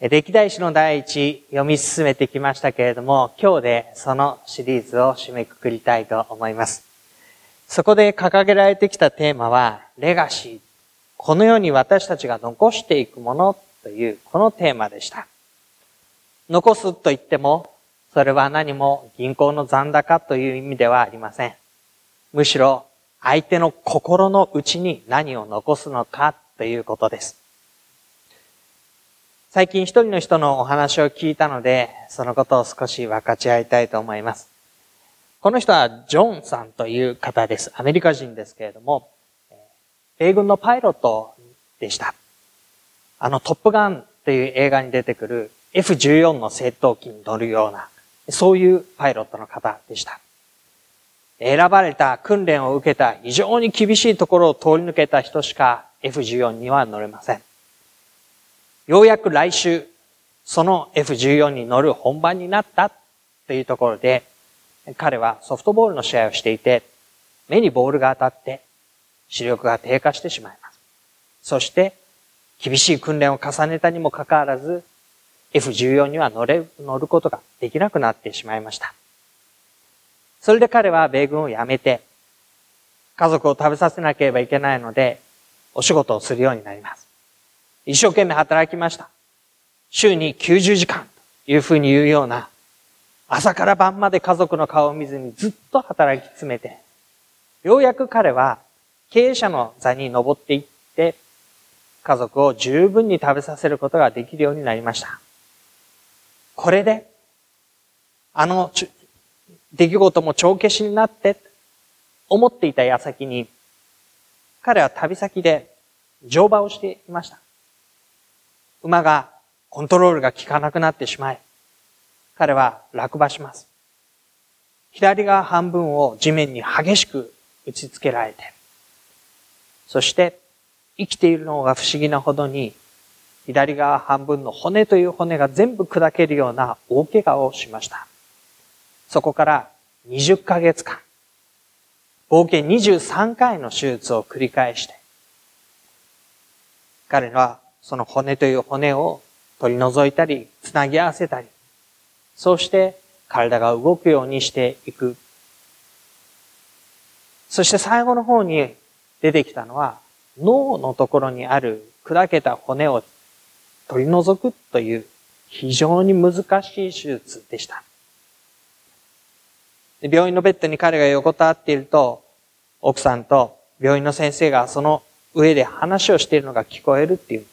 歴代史の第一読み進めてきましたけれども、今日でそのシリーズを締めくくりたいと思います。そこで掲げられてきたテーマは、レガシー。この世に私たちが残していくものという、このテーマでした。残すと言っても、それは何も銀行の残高という意味ではありません。むしろ、相手の心の内に何を残すのかということです。最近一人の人のお話を聞いたので、そのことを少し分かち合いたいと思います。この人はジョンさんという方です。アメリカ人ですけれども、米軍のパイロットでした。あのトップガンという映画に出てくる F14 の戦闘機に乗るような、そういうパイロットの方でした。選ばれた訓練を受けた非常に厳しいところを通り抜けた人しか F14 には乗れません。ようやく来週、その F14 に乗る本番になったというところで、彼はソフトボールの試合をしていて、目にボールが当たって視力が低下してしまいます。そして、厳しい訓練を重ねたにもかかわらず、F14 には乗れ、乗ることができなくなってしまいました。それで彼は米軍を辞めて、家族を食べさせなければいけないので、お仕事をするようになります。一生懸命働きました。週に90時間というふうに言うような、朝から晩まで家族の顔を見ずにずっと働き詰めて、ようやく彼は経営者の座に登っていって、家族を十分に食べさせることができるようになりました。これで、あの出来事も帳消しになって思っていた矢先に、彼は旅先で乗馬をしていました。馬がコントロールが効かなくなってしまい、彼は落馬します。左側半分を地面に激しく打ち付けられて、そして生きているのが不思議なほどに、左側半分の骨という骨が全部砕けるような大怪我をしました。そこから20ヶ月間、合計23回の手術を繰り返して、彼はその骨という骨を取り除いたり、つなぎ合わせたり、そうして体が動くようにしていく。そして最後の方に出てきたのは、脳のところにある砕けた骨を取り除くという非常に難しい手術でした。病院のベッドに彼が横たわっていると、奥さんと病院の先生がその上で話をしているのが聞こえるっていう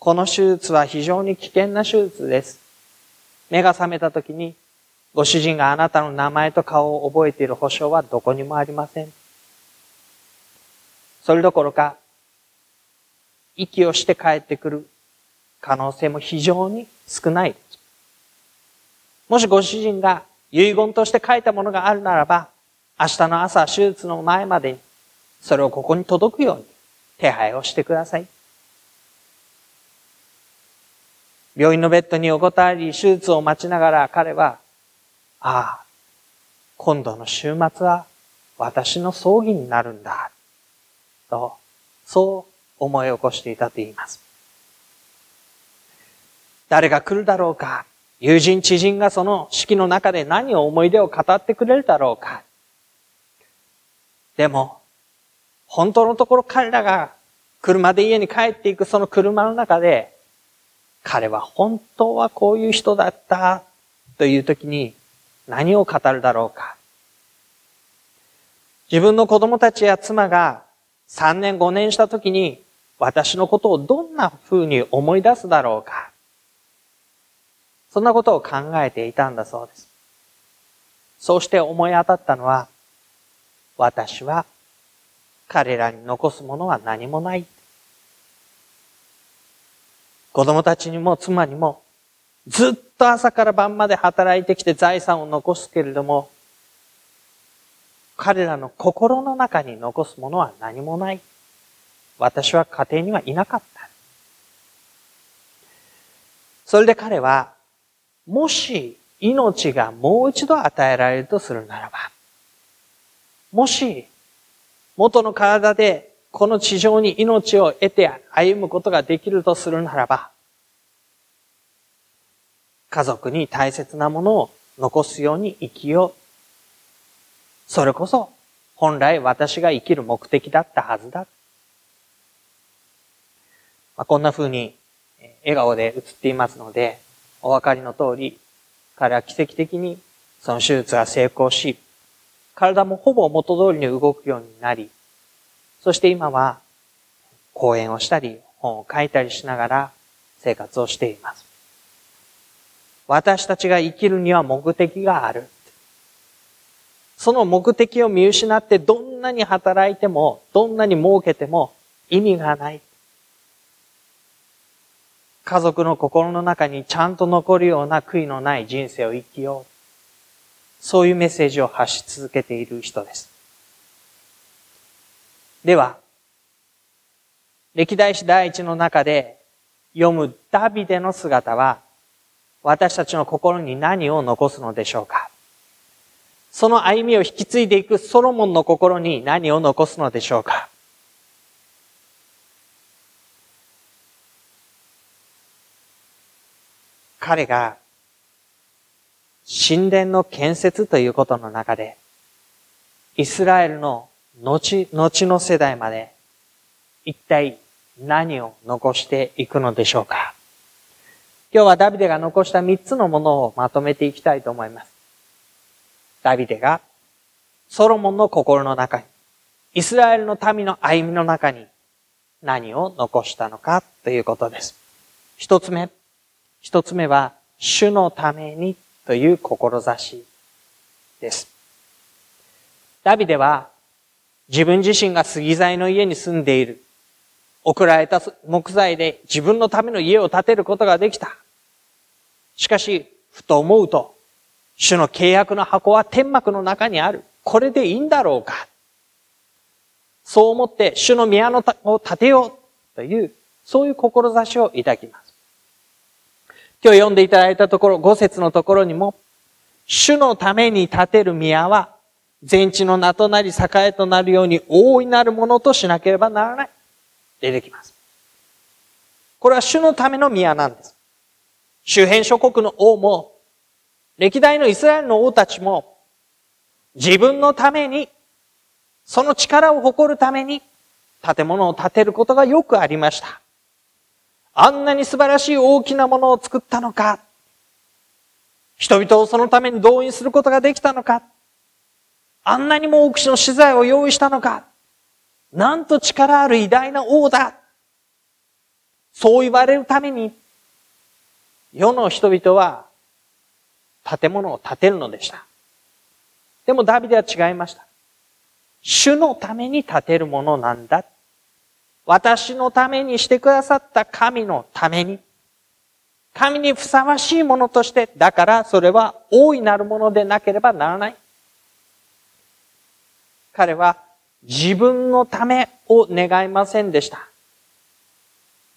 この手術は非常に危険な手術です。目が覚めた時に、ご主人があなたの名前と顔を覚えている保証はどこにもありません。それどころか、息をして帰ってくる可能性も非常に少ない。もしご主人が遺言として書いたものがあるならば、明日の朝手術の前までに、それをここに届くように手配をしてください。病院のベッドに横たわり、手術を待ちながら彼は、ああ、今度の週末は私の葬儀になるんだ。と、そう思い起こしていたと言います。誰が来るだろうか友人、知人がその式の中で何を思い出を語ってくれるだろうかでも、本当のところ彼らが車で家に帰っていくその車の中で、彼は本当はこういう人だったという時に何を語るだろうか。自分の子供たちや妻が3年5年した時に私のことをどんな風に思い出すだろうか。そんなことを考えていたんだそうです。そうして思い当たったのは、私は彼らに残すものは何もない。子供たちにも妻にもずっと朝から晩まで働いてきて財産を残すけれども、彼らの心の中に残すものは何もない。私は家庭にはいなかった。それで彼は、もし命がもう一度与えられるとするならば、もし元の体でこの地上に命を得て歩むことができるとするならば、家族に大切なものを残すように生きよう。それこそ本来私が生きる目的だったはずだ。まあ、こんな風に笑顔で映っていますので、お分かりの通り、彼は奇跡的にその手術が成功し、体もほぼ元通りに動くようになり、そして今は講演をしたり、本を書いたりしながら生活をしています。私たちが生きるには目的がある。その目的を見失ってどんなに働いても、どんなに儲けても意味がない。家族の心の中にちゃんと残るような悔いのない人生を生きよう。そういうメッセージを発し続けている人です。では、歴代史第一の中で読むダビデの姿は私たちの心に何を残すのでしょうか？その歩みを引き継いでいくソロモンの心に何を残すのでしょうか？彼が神殿の建設ということの中で、イスラエルの後、後の世代まで一体何を残していくのでしょうか？今日はダビデが残した三つのものをまとめていきたいと思います。ダビデがソロモンの心の中に、イスラエルの民の歩みの中に何を残したのか？ということです。一つ目。一つ目は、主のためにという志です。ダビデは自分自身が杉材の家に住んでいる。送られた木材で自分のための家を建てることができた。しかし、ふと思うと、主の契約の箱は天幕の中にある。これでいいんだろうか。そう思って、主の宮のを建てようという、そういう志を抱きます。今日読んでいただいたところ、五節のところにも、主のために建てる宮は、全地の名となり栄えとなるように大いなるものとしなければならない。出てきます。これは主のための宮なんです。周辺諸国の王も、歴代のイスラエルの王たちも、自分のために、その力を誇るために、建物を建てることがよくありました。あんなに素晴らしい大きなものを作ったのか、人々をそのために動員することができたのか、あんなにも多くの資材を用意したのか、なんと力ある偉大な王だ。そう言われるために、世の人々は建物を建てるのでした。でもダビデは違いました。主のために建てるものなんだ。私のためにしてくださった神のために。神にふさわしいものとして、だからそれは大いなるものでなければならない。彼は自分のためを願いませんでした。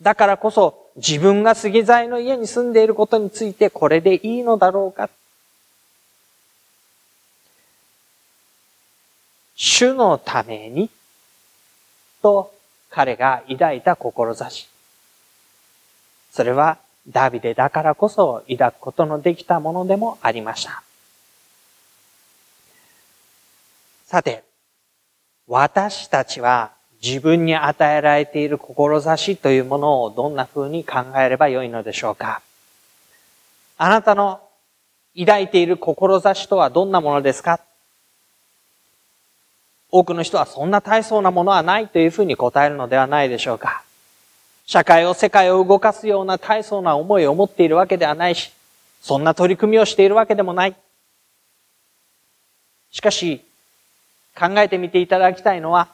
だからこそ自分が杉材の家に住んでいることについてこれでいいのだろうか。主のためにと彼が抱いた志。それはダビデだからこそ抱くことのできたものでもありました。さて、私たちは自分に与えられている志というものをどんな風に考えればよいのでしょうか？あなたの抱いている志とはどんなものですか？多くの人はそんな大層なものはないというふうに答えるのではないでしょうか？社会を、世界を動かすような大層な思いを持っているわけではないし、そんな取り組みをしているわけでもない。しかし、考えてみていただきたいのは、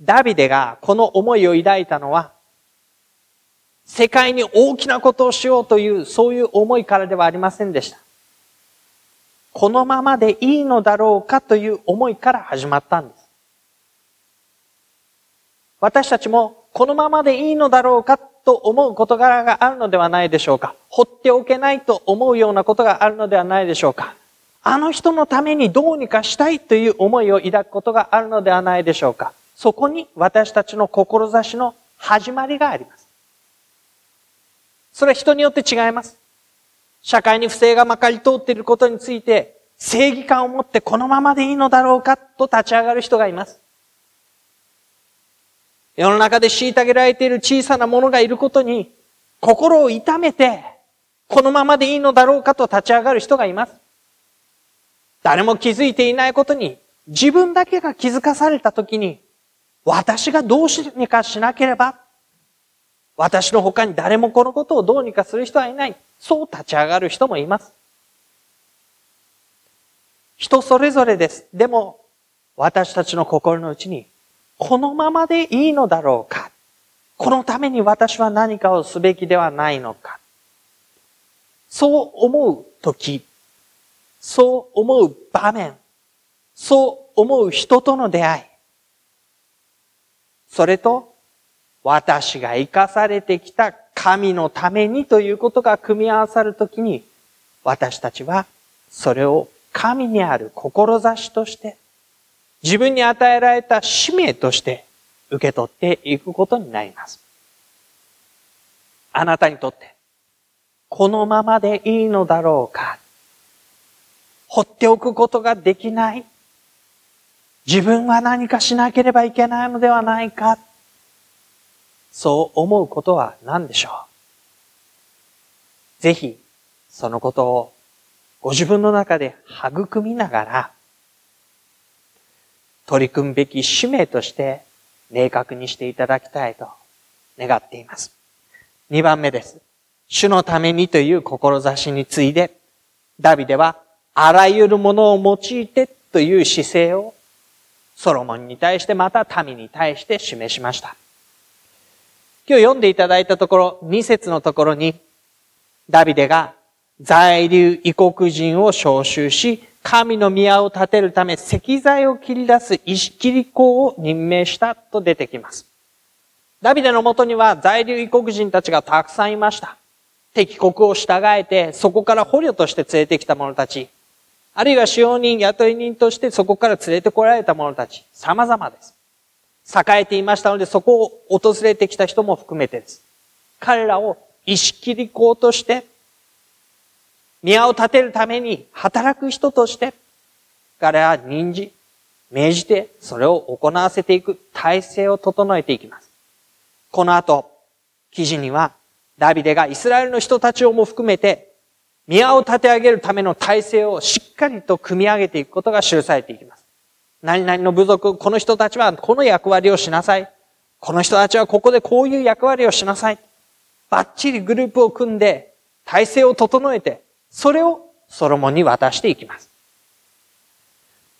ダビデがこの思いを抱いたのは、世界に大きなことをしようという、そういう思いからではありませんでした。このままでいいのだろうかという思いから始まったんです。私たちもこのままでいいのだろうかと思う事柄があるのではないでしょうか。放っておけないと思うようなことがあるのではないでしょうか。あの人のためにどうにかしたいという思いを抱くことがあるのではないでしょうか。そこに私たちの志の始まりがあります。それは人によって違います。社会に不正がまかり通っていることについて正義感を持ってこのままでいいのだろうかと立ち上がる人がいます。世の中で虐げられている小さな者がいることに心を痛めてこのままでいいのだろうかと立ち上がる人がいます。誰も気づいていないことに自分だけが気づかされたときに私がどうしにかしなければ私の他に誰もこのことをどうにかする人はいない。そう立ち上がる人もいます。人それぞれです。でも私たちの心の内にこのままでいいのだろうかこのために私は何かをすべきではないのかそう思うとき、そう思う場面、そう思う人との出会い、それと私が生かされてきた神のためにということが組み合わさるときに、私たちはそれを神にある志として自分に与えられた使命として受け取っていくことになります。あなたにとって、このままでいいのだろうか。放っておくことができない自分は何かしなければいけないのではないかそう思うことは何でしょうぜひ、そのことをご自分の中で育みながら、取り組むべき使命として明確にしていただきたいと願っています。2番目です。主のためにという志について、ダビデはあらゆるものを用いてという姿勢をソロモンに対してまた民に対して示しました。今日読んでいただいたところ、2節のところに、ダビデが在留異国人を召集し、神の宮を建てるため石材を切り出す石切り子を任命したと出てきます。ダビデのもとには在留異国人たちがたくさんいました。敵国を従えて、そこから捕虜として連れてきた者たち、あるいは使用人、雇い人としてそこから連れてこられた者たち、様々です。栄えていましたので、そこを訪れてきた人も含めてです。彼らを石切り子として宮を建てるために働く人として、彼らは任じ、命じてそれを行わせていく体制を整えていきます。この後、記事には、ダビデがイスラエルの人たちをも含めて、宮を立て上げるための体制をしっかりと組み上げていくことが記されていきます。何々の部族、この人たちはこの役割をしなさい。この人たちはここでこういう役割をしなさい。バッチリグループを組んで、体制を整えて、それをソロモンに渡していきます。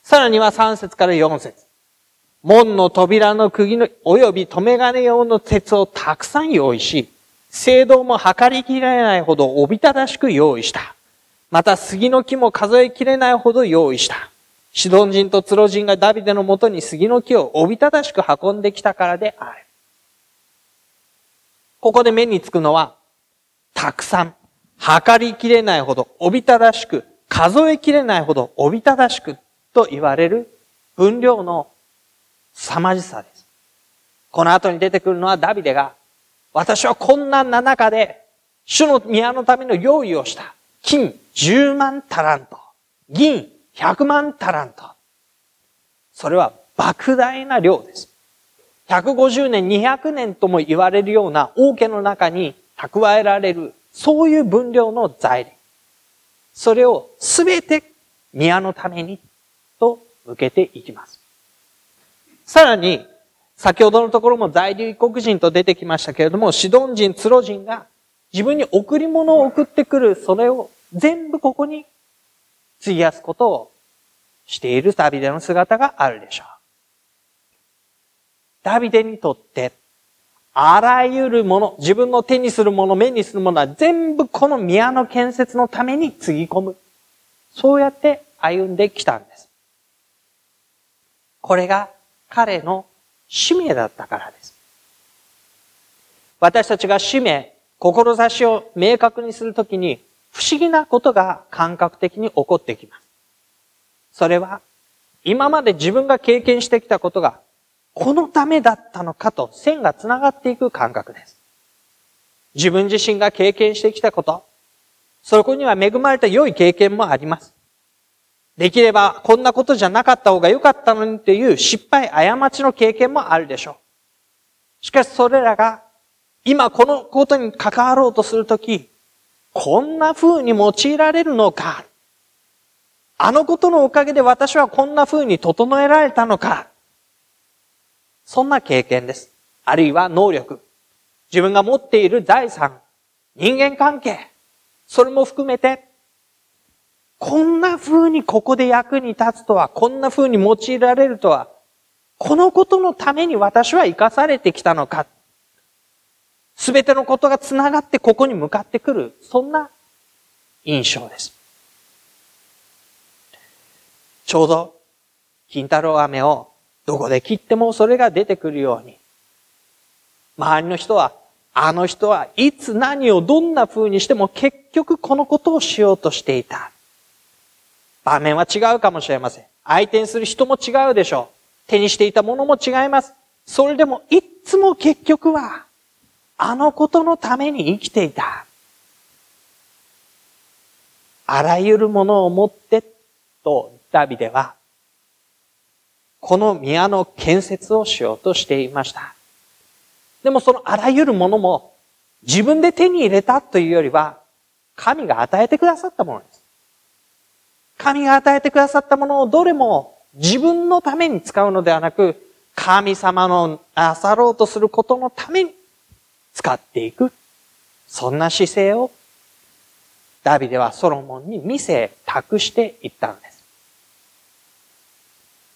さらには3節から4節門の扉の釘の、及び留め金用の鉄をたくさん用意し、聖堂も測りきれないほどおびただしく用意した。また杉の木も数えきれないほど用意した。シドン人とツロ人がダビデのもとに杉の木をおびただしく運んできたからである。ここで目につくのは、たくさん。測りきれないほどおびただしく、数えきれないほどおびただしくと言われる分量の凄まじさです。この後に出てくるのはダビデが、私は困難な中で、主の宮のための用意をした。金10万タラント。銀100万タラント。それは莫大な量です。150年、200年とも言われるような王家の中に蓄えられるそういう分量の財力。それをすべて宮のためにと向けていきます。さらに、先ほどのところも在留異国人と出てきましたけれども、シドン人、ツロ人が自分に贈り物を送ってくる、それを全部ここに費やすことをしている旅での姿があるでしょう。ダビデにとって、あらゆるもの、自分の手にするもの、目にするものは全部この宮の建設のためにつぎ込む。そうやって歩んできたんです。これが彼の使命だったからです。私たちが使命、志を明確にするときに不思議なことが感覚的に起こってきます。それは今まで自分が経験してきたことがこのためだったのかと線が繋がっていく感覚です。自分自身が経験してきたこと、そこには恵まれた良い経験もあります。できればこんなことじゃなかった方が良かったのにっていう失敗、過ちの経験もあるでしょう。しかしそれらが今このことに関わろうとするとき、こんな風に用いられるのか？あのことのおかげで私はこんな風に整えられたのか？そんな経験です。あるいは能力。自分が持っている財産。人間関係。それも含めて、こんな風にここで役に立つとは、こんな風に用いられるとは、このことのために私は生かされてきたのか。すべてのことが繋がってここに向かってくる。そんな印象です。ちょうど、金太郎飴をどこで切ってもそれが出てくるように。周りの人は、あの人はいつ何をどんな風にしても結局このことをしようとしていた。場面は違うかもしれません。相手にする人も違うでしょう。手にしていたものも違います。それでもいつも結局は、あのことのために生きていた。あらゆるものを持ってとダビデはこの宮の建設をしようとしていました。でもそのあらゆるものも自分で手に入れたというよりは、神が与えてくださったものです。神が与えてくださったものをどれも自分のために使うのではなく、神様のなさろうとすることのために使っていく。そんな姿勢をダビデはソロモンに見せ、託していったのです。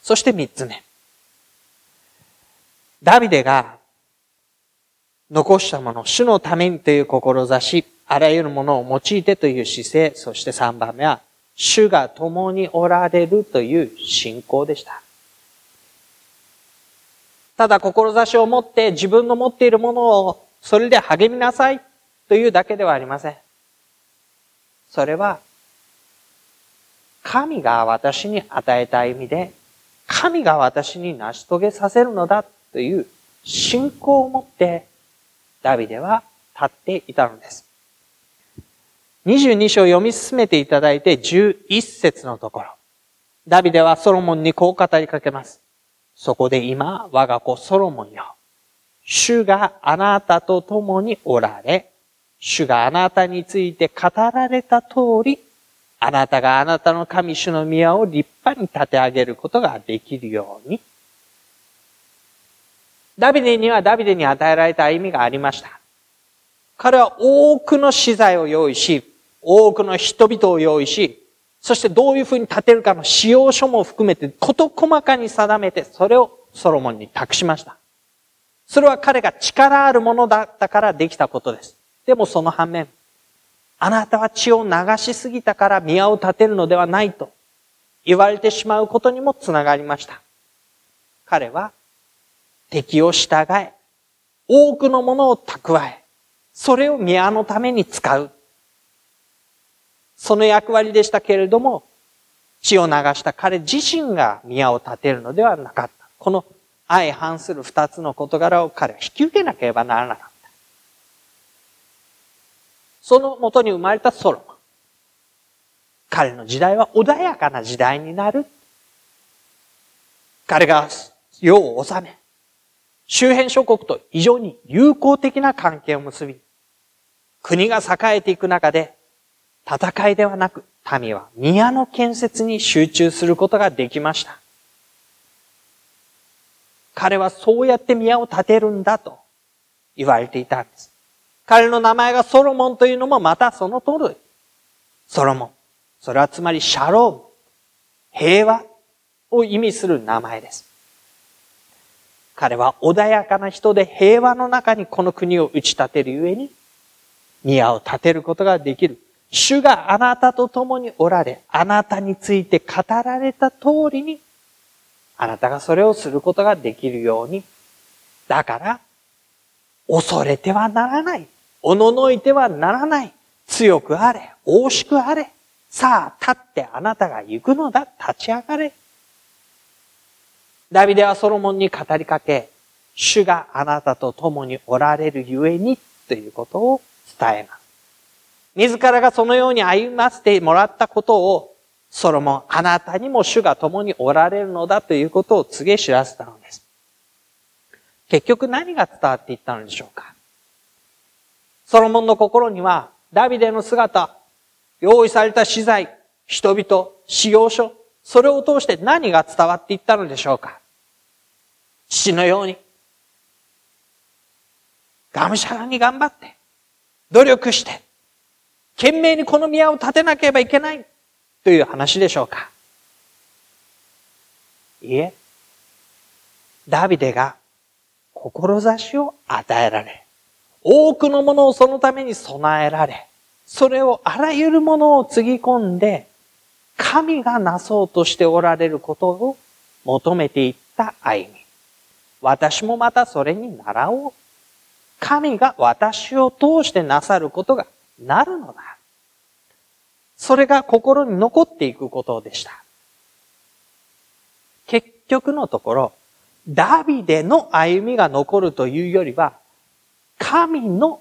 そして三つ目。ダビデが残したもの、主のためにという志、あらゆるものを用いてという姿勢、そして三番目は、主が共におられるという信仰でした。ただ志を持って自分の持っているものをそれで励みなさいというだけではありません。それは、神が私に与えた意味で神が私に成し遂げさせるのだという信仰を持ってダビデは立っていたのです。22章を読み進めていただいて11節のところ。ダビデはソロモンにこう語りかけます。そこで今、我が子ソロモンよ。主があなたと共におられ、主があなたについて語られた通り、あなたがあなたの神主の宮を立派に立て上げることができるように。ダビデにはダビデに与えられた意味がありました。彼は多くの資材を用意し、多くの人々を用意し、そしてどういうふうに立てるかの使用書も含めて事細かに定めて、それをソロモンに託しました。それは彼が力あるものだったからできたことです。でもその反面、あなたは血を流しすぎたから宮を建てるのではないと言われてしまうことにもつながりました。彼は敵を従え、多くのものを蓄え、それを宮のために使う。その役割でしたけれども、血を流した彼自身が宮を建てるのではなかった。この相反する二つの事柄を彼は引き受けなければならなかった。そのもとに生まれたソロン。彼の時代は穏やかな時代になる。彼が世を治め、周辺諸国と非常に友好的な関係を結び、国が栄えていく中で、戦いではなく、民は宮の建設に集中することができました。彼はそうやって宮を建てるんだと言われていたんです。彼の名前がソロモンというのもまたその通り。ソロモン。それはつまりシャローム。平和を意味する名前です。彼は穏やかな人で平和の中にこの国を打ち立てるゆえに、宮を建てることができる。主があなたと共におられ、あなたについて語られた通りに、あなたがそれをすることができるように。だから、恐れてはならない。おののいてはならない。強くあれ。大しくあれ。さあ、立ってあなたが行くのだ。立ち上がれ。ダビデはソロモンに語りかけ、主があなたと共におられるゆえにということを伝えます。自らがそのように歩ませてもらったことを、ソロモン、あなたにも主が共におられるのだということを告げ知らせたのです。結局何が伝わっていったのでしょうかソロモンの心には、ダビデの姿、用意された資材、人々、使用書、それを通して何が伝わっていったのでしょうか父のように、がむしゃらに頑張って、努力して、懸命にこの宮を建てなければいけないという話でしょうかいいえ、ダビデが志を与えられ、多くのものをそのために備えられ、それをあらゆるものをつぎ込んで、神がなそうとしておられることを求めていった歩み。私もまたそれに習おう。神が私を通してなさることがなるのだ。それが心に残っていくことでした。結局のところ、ダビデの歩みが残るというよりは、神の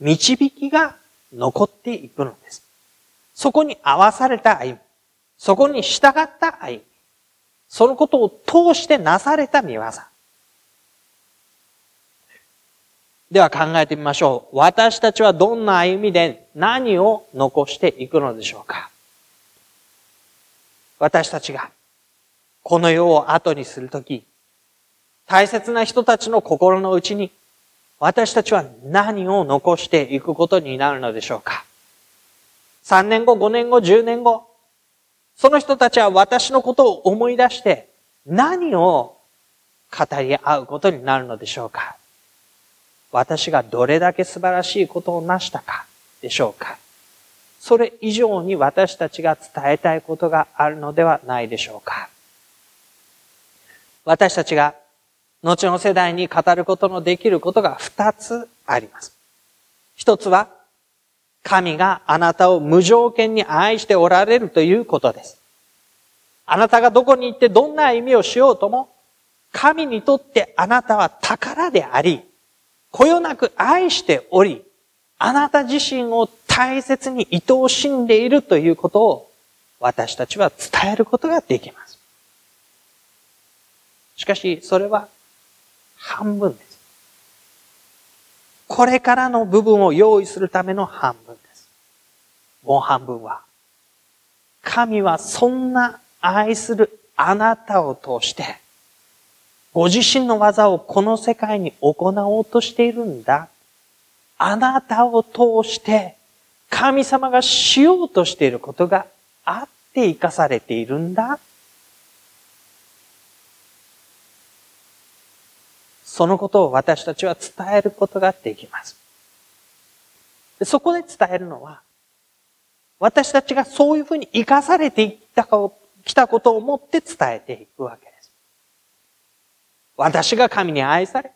導きが残っていくのです。そこに合わされた歩み。そこに従った歩み。そのことを通してなされた見業。では考えてみましょう。私たちはどんな歩みで何を残していくのでしょうか？私たちがこの世を後にするとき、大切な人たちの心の内に私たちは何を残していくことになるのでしょうか ?3 年後、5年後、10年後、その人たちは私のことを思い出して何を語り合うことになるのでしょうか？私がどれだけ素晴らしいことを成したかでしょうかそれ以上に私たちが伝えたいことがあるのではないでしょうか私たちが後の世代に語ることのできることが二つあります。一つは、神があなたを無条件に愛しておられるということです。あなたがどこに行ってどんな意味をしようとも、神にとってあなたは宝であり、こよなく愛しており、あなた自身を大切に愛おしんでいるということを私たちは伝えることができます。しかし、それは半分です。これからの部分を用意するための半分です。もう半分は、神はそんな愛するあなたを通して、ご自身の技をこの世界に行おうとしているんだ。あなたを通して、神様がしようとしていることがあって生かされているんだ。そのことを私たちは伝えることができます。そこで伝えるのは、私たちがそういうふうに生かされていったかを、来たことをもって伝えていくわけ。私が神に愛され、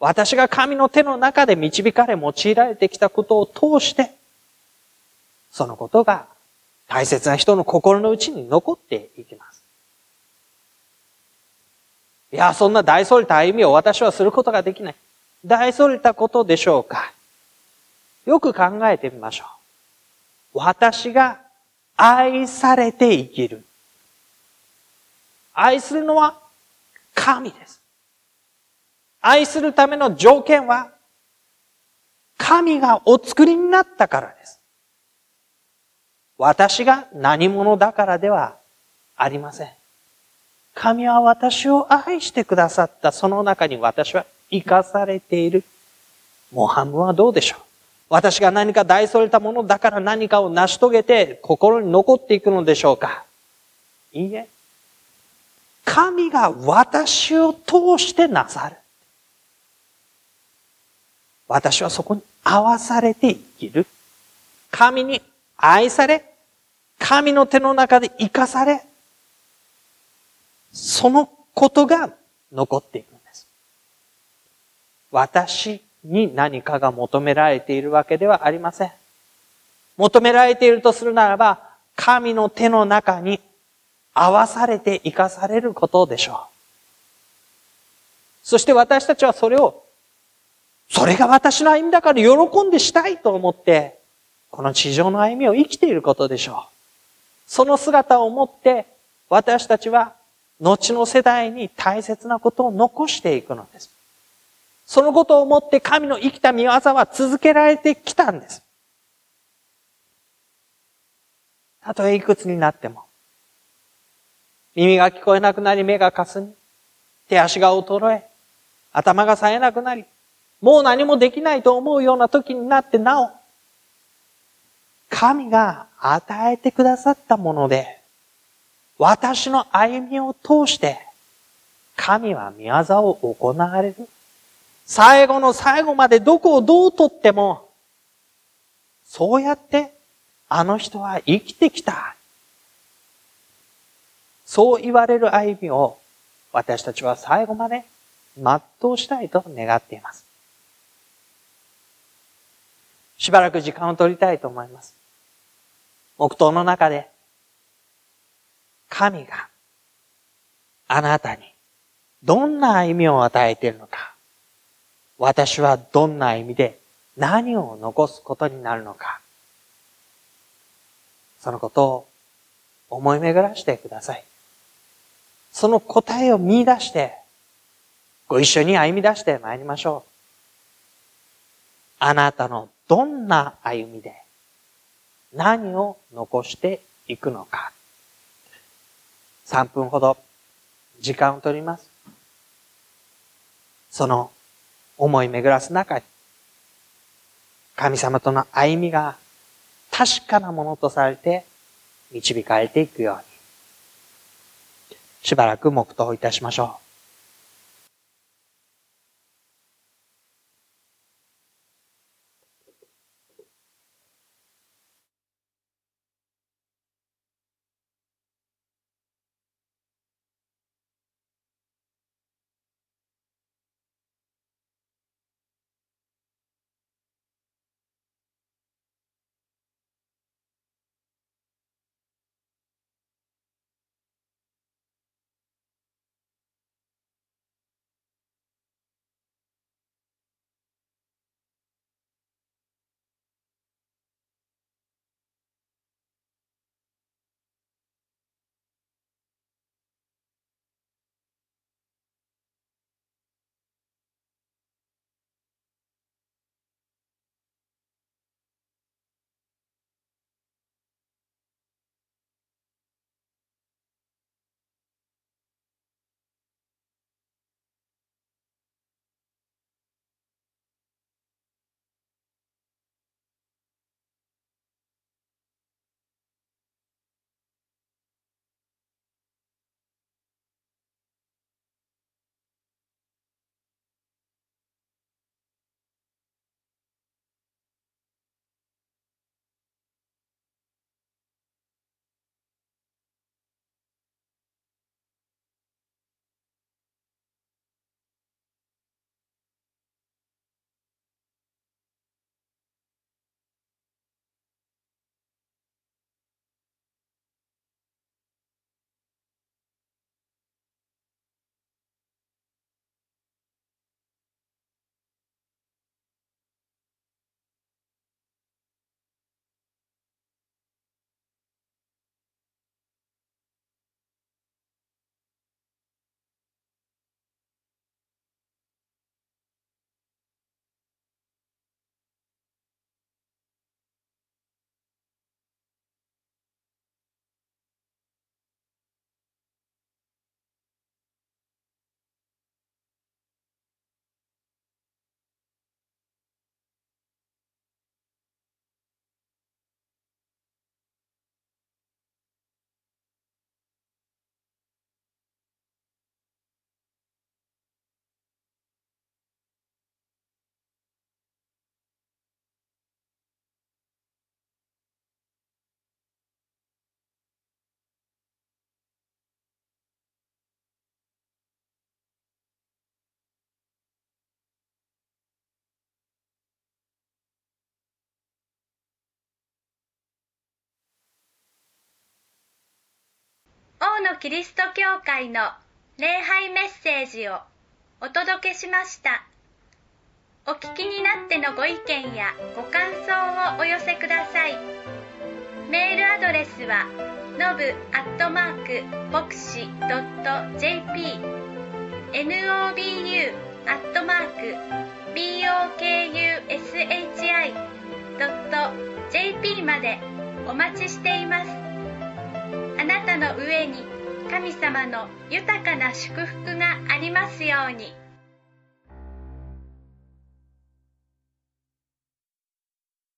私が神の手の中で導かれ用いられてきたことを通して、そのことが大切な人の心の内に残っていきます。いや、そんな大それた歩みを私はすることができない。大それたことでしょうかよく考えてみましょう。私が愛されて生きる。愛するのは神です。愛するための条件は神がお作りになったからです。私が何者だからではありません。神は私を愛してくださったその中に私は生かされている。もう半分はどうでしょう私が何か大それたものだから何かを成し遂げて心に残っていくのでしょうかいいえ。神が私を通してなさる。私はそこに合わされて生きる。神に愛され、神の手の中で生かされ、そのことが残っていくんです。私に何かが求められているわけではありません。求められているとするならば、神の手の中に合わされて生かされることでしょう。そして私たちはそれを、それが私の歩みだから喜んでしたいと思って、この地上の歩みを生きていることでしょう。その姿を持って、私たちは後の世代に大切なことを残していくのです。そのことをもって神の生きた見業は続けられてきたんです。たとえいくつになっても、耳が聞こえなくなり目がかすみ、手足が衰え、頭が冴えなくなり、もう何もできないと思うような時になってなお、神が与えてくださったもので、私の歩みを通して、神は見業を行われる。最後の最後までどこをどうとっても、そうやってあの人は生きてきた。そう言われる歩みを私たちは最後まで全うしたいと願っています。しばらく時間を取りたいと思います。黙祷の中で、神があなたにどんな歩みを与えているのか、私はどんな意味で何を残すことになるのか、そのことを思い巡らしてください。その答えを見出して、ご一緒に歩み出して参りましょう。あなたのどんな歩みで何を残していくのか。3分ほど時間を取ります。その思い巡らす中に、神様との歩みが確かなものとされて導かれていくように、しばらく黙祷いたしましょう。王のキリスト教会の礼拝メッセージをお届けしました。お聞きになってのご意見やご感想をお寄せください。メールアドレスはのぶアットマークボクシドット JP nobu アットマーク bokushi ドット JP までお待ちしています。あなたの上に神様の豊かな祝福がありますように。